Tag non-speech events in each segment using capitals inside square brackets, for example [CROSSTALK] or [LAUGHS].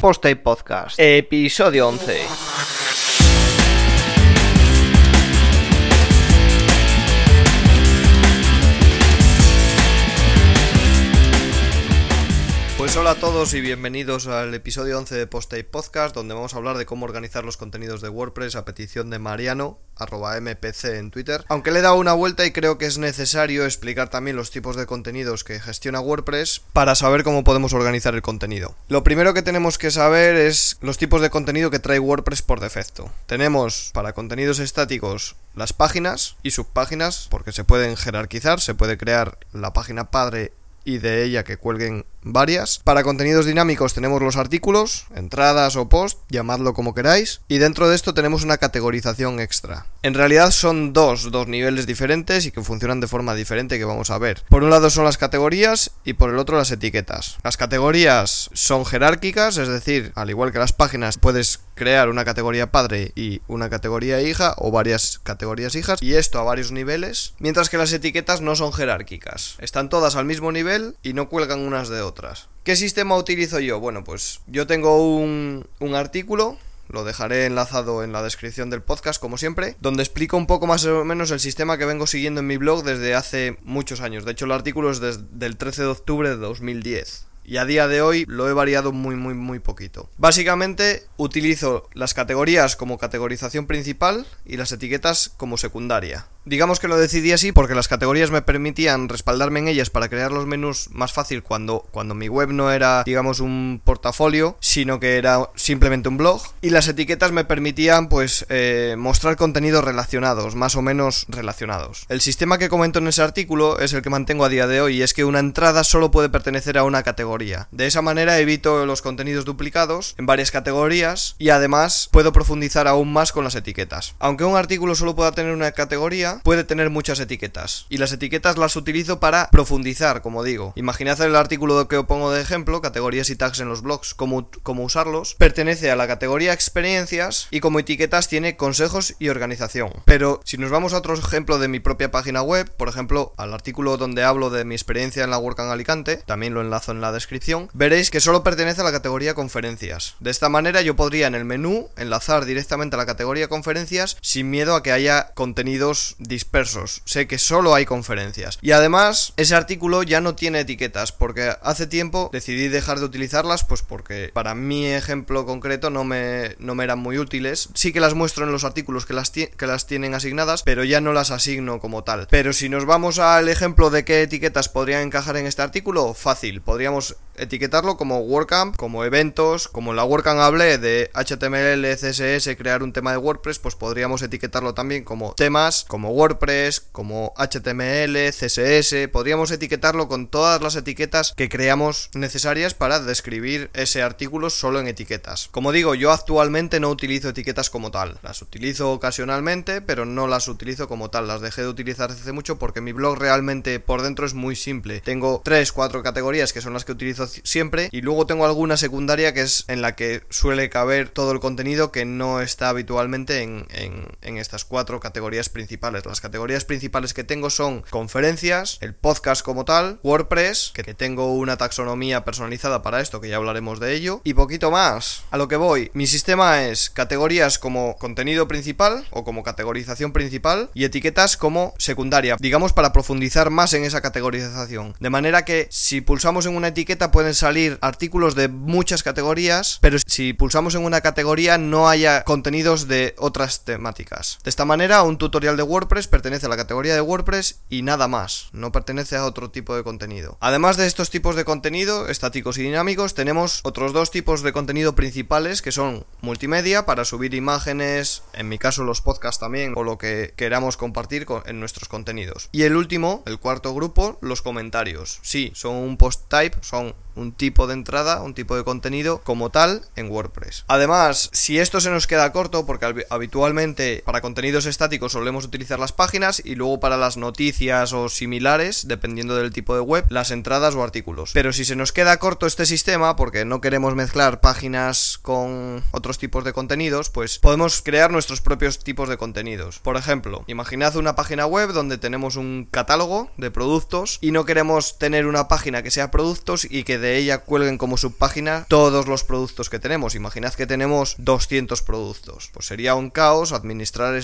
Post Podcast, episodio 11. Pues hola a todos y bienvenidos al episodio 11 de Post Podcast, donde vamos a hablar de cómo organizar los contenidos de WordPress a petición de Mariano, arroba mpc en Twitter. Aunque le he dado una vuelta y creo que es necesario explicar también los tipos de contenidos que gestiona WordPress para saber cómo podemos organizar el contenido. Lo primero que tenemos que saber es los tipos de contenido que trae WordPress por defecto. Tenemos para contenidos estáticos las páginas y subpáginas, porque se pueden jerarquizar, se puede crear la página padre y de ella que cuelguen varias. Para contenidos dinámicos tenemos los artículos, entradas o post, llamadlo como queráis. Y dentro de esto tenemos una categorización extra. En realidad son dos, dos niveles diferentes y que funcionan de forma diferente que vamos a ver. Por un lado son las categorías y por el otro las etiquetas. Las categorías son jerárquicas, es decir, al igual que las páginas puedes crear una categoría padre y una categoría hija o varias categorías hijas y esto a varios niveles, mientras que las etiquetas no son jerárquicas. Están todas al mismo nivel y no cuelgan unas de otras. ¿Qué sistema utilizo yo? Bueno, pues yo tengo un, un artículo lo dejaré enlazado en la descripción del podcast, como siempre, donde explico un poco más o menos el sistema que vengo siguiendo en mi blog desde hace muchos años. De hecho, el artículo es desde el 13 de octubre de 2010 y a día de hoy lo he variado muy muy muy poquito. Básicamente utilizo las categorías como categorización principal y las etiquetas como secundaria. Digamos que lo decidí así porque las categorías me permitían respaldarme en ellas para crear los menús más fácil cuando, cuando mi web no era, digamos, un portafolio, sino que era simplemente un blog. Y las etiquetas me permitían, pues, eh, mostrar contenidos relacionados, más o menos relacionados. El sistema que comento en ese artículo es el que mantengo a día de hoy y es que una entrada solo puede pertenecer a una categoría. De esa manera evito los contenidos duplicados en varias categorías y además puedo profundizar aún más con las etiquetas. Aunque un artículo solo pueda tener una categoría, puede tener muchas etiquetas. Y las etiquetas las utilizo para profundizar, como digo. Imaginad el artículo que os pongo de ejemplo, categorías y tags en los blogs, cómo, cómo usarlos. Pertenece a la categoría experiencias y como etiquetas tiene consejos y organización. Pero si nos vamos a otro ejemplo de mi propia página web, por ejemplo, al artículo donde hablo de mi experiencia en la WordCamp Alicante, también lo enlazo en la descripción, veréis que solo pertenece a la categoría conferencias. De esta manera yo podría en el menú enlazar directamente a la categoría conferencias sin miedo a que haya contenidos dispersos. Sé que solo hay conferencias. Y además, ese artículo ya no tiene etiquetas, porque hace tiempo decidí dejar de utilizarlas, pues porque para mi ejemplo concreto no me, no me eran muy útiles. Sí que las muestro en los artículos que las, que las tienen asignadas, pero ya no las asigno como tal. Pero si nos vamos al ejemplo de qué etiquetas podrían encajar en este artículo, fácil. Podríamos etiquetarlo como WordCamp, como eventos, como la WordCamp hablé de HTML, CSS, crear un tema de WordPress, pues podríamos etiquetarlo también como temas, como WordPress, como HTML, CSS, podríamos etiquetarlo con todas las etiquetas que creamos necesarias para describir ese artículo solo en etiquetas. Como digo, yo actualmente no utilizo etiquetas como tal, las utilizo ocasionalmente, pero no las utilizo como tal, las dejé de utilizar hace mucho porque mi blog realmente por dentro es muy simple. Tengo 3, 4 categorías que son las que utilizo siempre y luego tengo alguna secundaria que es en la que suele caber todo el contenido que no está habitualmente en, en estas cuatro categorías principales. Las categorías principales que tengo son conferencias, el podcast como tal, WordPress, que tengo una taxonomía personalizada para esto, que ya hablaremos de ello, y poquito más. A lo que voy, mi sistema es categorías como contenido principal o como categorización principal y etiquetas como secundaria, digamos para profundizar más en esa categorización. De manera que si pulsamos en una etiqueta pueden salir artículos de muchas categorías, pero si pulsamos en una categoría no haya contenidos de otras temáticas. De esta manera, un tutorial de WordPress pertenece a la categoría de WordPress y nada más, no pertenece a otro tipo de contenido. Además de estos tipos de contenido, estáticos y dinámicos, tenemos otros dos tipos de contenido principales que son multimedia para subir imágenes, en mi caso los podcasts también, o lo que queramos compartir en nuestros contenidos. Y el último, el cuarto grupo, los comentarios. Sí, son un post type, son un tipo de entrada, un tipo de contenido como tal en WordPress. Además, si esto se nos queda corto, porque habitualmente para contenidos estáticos solemos utilizar las páginas y luego para las noticias o similares, dependiendo del tipo de web, las entradas o artículos. Pero si se nos queda corto este sistema, porque no queremos mezclar páginas con otros tipos de contenidos, pues podemos crear nuestros propios tipos de contenidos. Por ejemplo, imaginad una página web donde tenemos un catálogo de productos y no queremos tener una página que sea productos y que de ella cuelguen como subpágina todos los productos que tenemos. Imaginad que tenemos 200 productos. Pues sería un caos administrar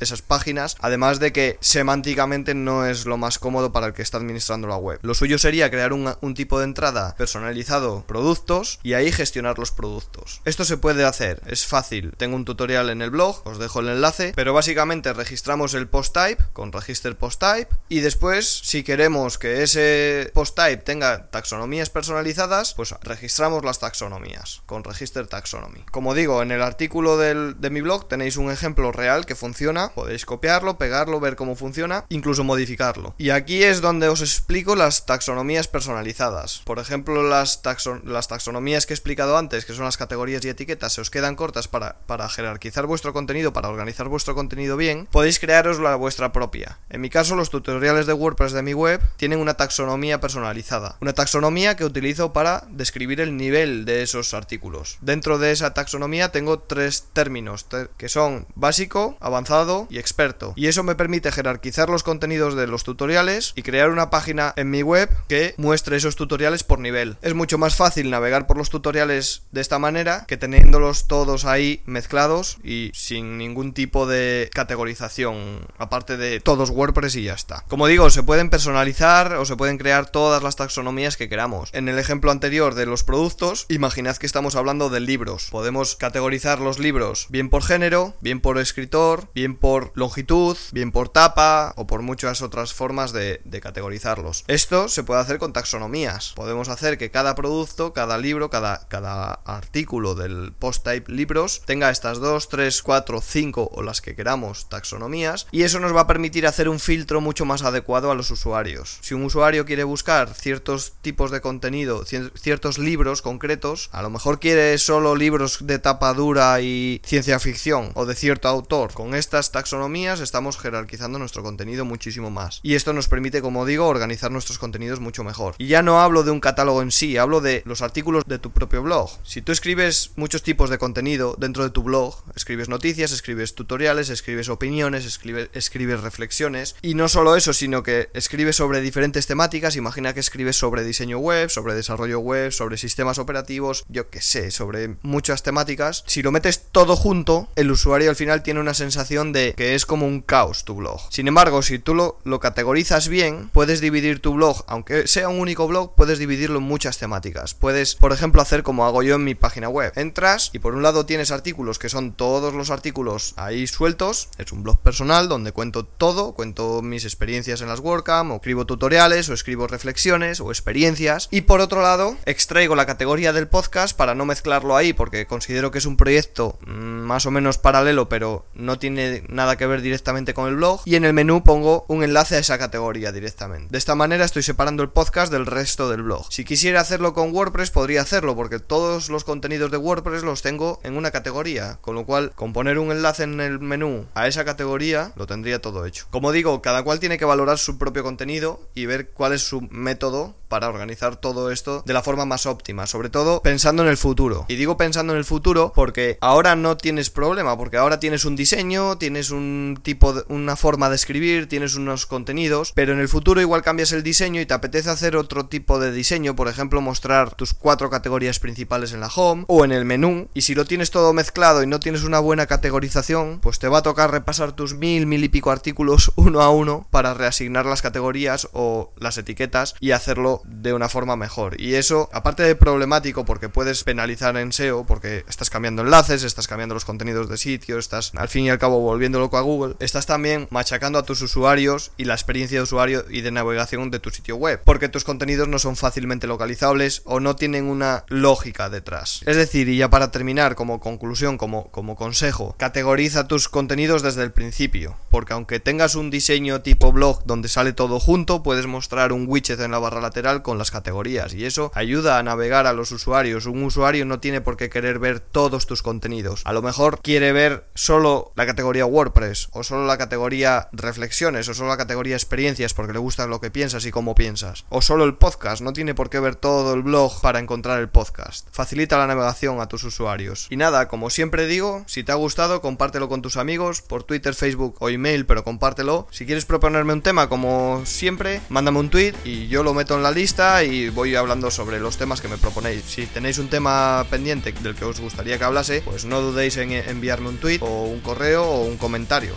esas páginas, además de que semánticamente no es lo más cómodo para el que está administrando la web. Lo suyo sería crear un, tipo de entrada personalizado productos y ahí gestionar los productos. Esto se puede hacer, es fácil. Tengo un tutorial en el blog, os dejo el enlace, pero básicamente registramos el post type con register post type y después si queremos que ese post type tenga taxonomías personalizadas, pues registramos las taxonomías con register taxonomy. Como digo, en el artículo de mi blog tenéis un ejemplo real que funciona, podéis copiarlo, pegarlo, ver cómo funciona, incluso modificarlo. Y aquí es donde os explico las taxonomías personalizadas. Por ejemplo, las, las taxonomías que he explicado antes, que son las categorías y etiquetas, se os quedan cortas para, para jerarquizar vuestro contenido, para organizar vuestro contenido bien, podéis crearos la vuestra propia. En mi caso, los tutoriales de WordPress de mi web tienen una taxonomía personalizada. Una taxonomía que utilizo para describir el nivel de esos artículos. Dentro de esa taxonomía tengo tres términos, que son básico, avanzado y experto. Y eso me permite jerarquizar los contenidos de los tutoriales y crear una página en mi web que muestre esos tutoriales por nivel. Es mucho más fácil navegar por los tutoriales de esta manera que teniéndolos todos ahí mezclados y sin ningún tipo de categorización, aparte de todos WordPress y ya está. Como digo, se pueden personalizar o se pueden crear todas las taxonomías que queramos. En el ejemplo anterior de los productos, imaginad que estamos hablando de libros. Podemos categorizar los libros bien por género, bien por escritor, bien por longitud, bien por tapa o por muchas otras formas de, categorizarlos. Esto se puede hacer con taxonomías. Podemos hacer que cada producto, cada libro, cada, cada artículo del post type libros tenga estas 2, 3, 4, 5 o las que queramos taxonomías y eso nos va a permitir hacer un filtro mucho más adecuado a los usuarios. Si un usuario quiere buscar ciertos tipos de contenido, ciertos libros concretos, a lo mejor quiere solo libros de tapa dura y ciencia ficción o de cierto autor. Con estas taxonomías estamos jerarquizando nuestro contenido muchísimo más. Y esto nos permite, como digo, organizar nuestros contenidos mucho mejor. Y ya no hablo de un catálogo en sí, hablo de los artículos de tu propio blog. Si tú escribes muchos tipos de contenido dentro de tu blog, escribes noticias, escribes tutoriales, escribes opiniones, escribes, escribes reflexiones, y no solo eso, sino que escribes sobre diferentes temáticas, imagina que escribes sobre diseño web, sobre desarrollo web, sobre sistemas operativos, yo que sé, sobre muchas temáticas, si lo metes todo junto, el usuario al final tiene una sensación de que es como un caos tu blog. Sin embargo, si tú lo, lo categorizas bien, puedes dividir tu blog, aunque sea un único blog, puedes dividirlo en muchas temáticas. Puedes, por ejemplo, hacer como hago yo en mi página web. Entras y por un lado tienes artículos que son todos los artículos ahí sueltos, es un blog personal donde cuento todo, cuento mis experiencias en las WordCamp, o escribo tutoriales, o escribo reflexiones, o experiencias. Y por otro lado, extraigo la categoría del podcast para no mezclarlo ahí, porque considero que es un proyecto mm, más o menos paralelo, pero no tiene nada que ver directamente con el blog. Y en el menú pongo un enlace a esa categoría directamente. De esta manera estoy separando el podcast del resto del blog. Si quisiera hacerlo con WordPress, podría hacerlo, porque todos los contenidos de WordPress los tengo en una categoría, con lo cual con poner un enlace en el menú a esa categoría lo tendría todo hecho. Como digo, cada cual tiene que valorar su propio contenido y ver cuál es su método para organizar todo esto de la forma más óptima, sobre todo pensando en el futuro. Y digo pensando en el futuro porque ahora no tienes problema, porque ahora tienes un diseño, tienes un tipo de, una forma de escribir, tienes unos contenidos, pero en el futuro igual cambias el diseño y te apetece hacer otro tipo de diseño, por ejemplo, mostrar tus cuatro categorías principales en la home o en el menú, y si lo tienes todo mezclado y no tienes una buena categorización, pues te va a tocar repasar tus mil, mil y pico artículos [LAUGHS] uno a uno para reasignar las categorías o las etiquetas y hacerlo de una forma mejor. Y eso, aparte de problemático, porque puedes penalizar en SEO, porque estás cambiando enlaces, estás cambiando los contenidos de sitio, estás al fin y al cabo volviendo loco a Google, estás también machacando a tus usuarios y la experiencia de usuario y de navegación de tu sitio web, porque tus contenidos no son fácilmente localizables o no tienen una lógica detrás. Es decir, y ya para terminar, como conclusión, como, como consejo, categoriza tus contenidos desde el principio, porque aunque tengas un diseño tipo blog donde sale todo junto, puedes mostrar un widget en la barra lateral con las categorías y eso ayuda a navegar a los usuarios. Un usuario no tiene por qué querer ver todos tus contenidos. A lo mejor quiere ver solo la categoría WordPress, o solo la categoría reflexiones, o solo la categoría experiencias porque le gusta lo que piensas y cómo piensas, o solo el podcast, no tiene por qué ver todo el blog para encontrar el podcast. Facilita la navegación a tus usuarios. Y nada, como siempre digo, si te ha gustado, compártelo con tus amigos, por Twitter, Facebook o email, pero compártelo. Si quieres proponerme un tema, como siempre, mándame un tweet y yo lo meto en la lista y voy hablando sobre los temas que me proponéis. Si tenéis un tema pendiente del que os gustaría que hablase, pues no dudéis en enviarme un tweet o un correo o un comentario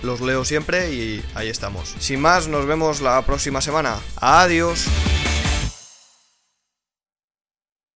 los leo siempre y ahí estamos. Sin más, nos vemos la próxima semana. Adiós.